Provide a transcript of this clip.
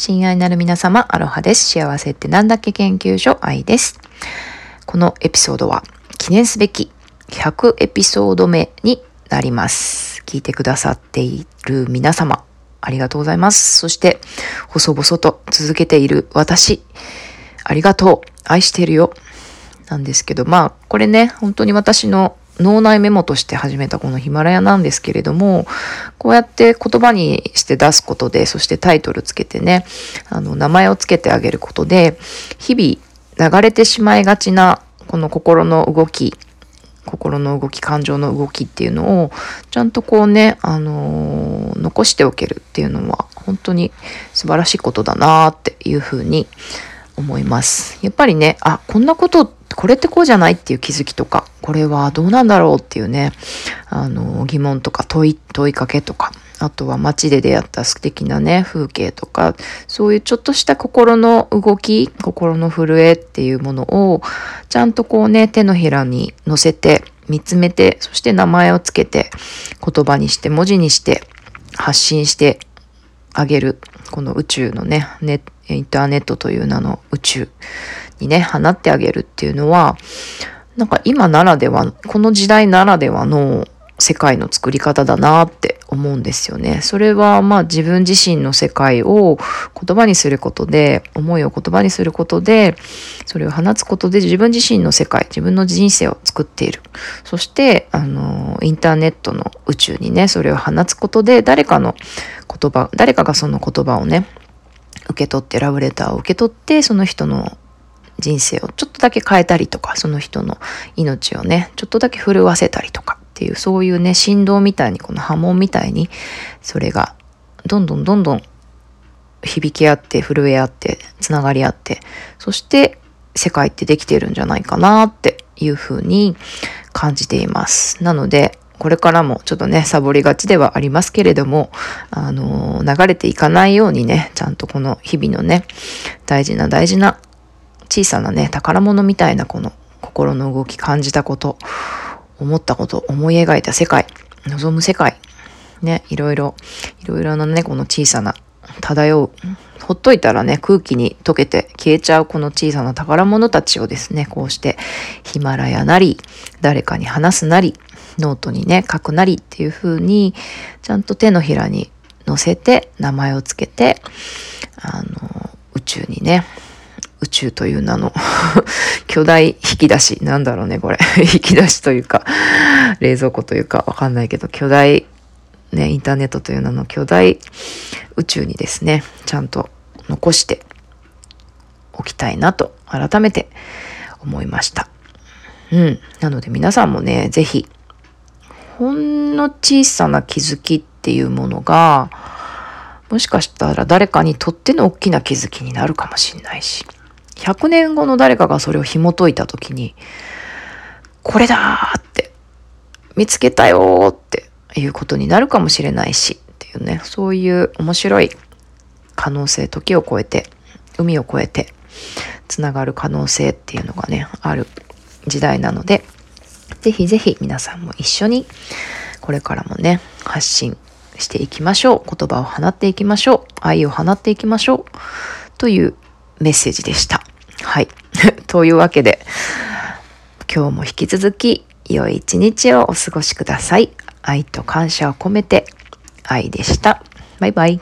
親愛なる皆様、アロハです。幸せってなんだっけ研究所愛です。このエピソードは記念すべき100エピソード目になります。聞いてくださっている皆様、ありがとうございます。そして、細々と続けている私、ありがとう。愛してるよ。なんですけど、まあ、これね、本当に私の脳内メモとして始めたこのヒマラヤなんですけれども、こうやって言葉にして出すことで、そしてタイトルつけてね、あの、名前をつけてあげることで、日々流れてしまいがちな、この心の動き、心の動き、感情の動きっていうのを、ちゃんとこうね、あのー、残しておけるっていうのは、本当に素晴らしいことだなっていうふうに思います。やっぱりね、あ、こんなことこれってこうじゃないっていう気づきとか、これはどうなんだろうっていうね、あの、疑問とか問い、問いかけとか、あとは街で出会った素敵なね、風景とか、そういうちょっとした心の動き、心の震えっていうものを、ちゃんとこうね、手のひらに乗せて、見つめて、そして名前をつけて、言葉にして、文字にして、発信して上げる。この宇宙のね、ネインターネットという名の宇宙にね、放ってあげるっていうのは、なんか今ならでは、この時代ならではの世界の作り方だなって思うんですよね。それはまあ自分自身の世界を言葉にすることで、思いを言葉にすることで、それを放つことで自分自身の世界、自分の人生を作っている。そして、あの、インターネットの宇宙にね、それを放つことで、誰かの言葉、誰かがその言葉をね、受け取って、ラブレターを受け取って、その人の人生をちょっとだけ変えたりとか、その人の命をね、ちょっとだけ震わせたりとかっていう、そういうね、振動みたいに、この波紋みたいに、それがどんどんどんどん響き合って、震え合って、つながり合って、そして世界ってできてるんじゃないかなっていうふうに感じています。なので、これからもちょっとね、サボりがちではありますけれども、あのー、流れていかないようにね、ちゃんとこの日々のね、大事な大事な小さなね、宝物みたいなこの心の動き感じたこと、思ったこと、思い描いた世界、望む世界、ね、いろいろ、いろいろなね、この小さな漂う、ほっといたらね、空気に溶けて消えちゃうこの小さな宝物たちをですね、こうしてヒマラヤなり、誰かに話すなり、ノートにね、書くなりっていう風に、ちゃんと手のひらに乗せて、名前をつけて、あの、宇宙にね、宙という名の 巨大引き出し。なんだろうね、これ。引き出しというか、冷蔵庫というかわかんないけど、巨大、ね、インターネットという名の巨大宇宙にですね、ちゃんと残しておきたいなと改めて思いました。うん。なので皆さんもね、ぜひ、ほんの小さな気づきっていうものが、もしかしたら誰かにとっての大きな気づきになるかもしれないし。100年後の誰かがそれを紐解いた時に、これだって、見つけたよっていうことになるかもしれないし、っていうね、そういう面白い可能性、時を超えて、海を越えて、つながる可能性っていうのがね、ある時代なので、ぜひぜひ皆さんも一緒に、これからもね、発信していきましょう。言葉を放っていきましょう。愛を放っていきましょう。というメッセージでした。はい。というわけで、今日も引き続き良い一日をお過ごしください。愛と感謝を込めて愛でした。バイバイ。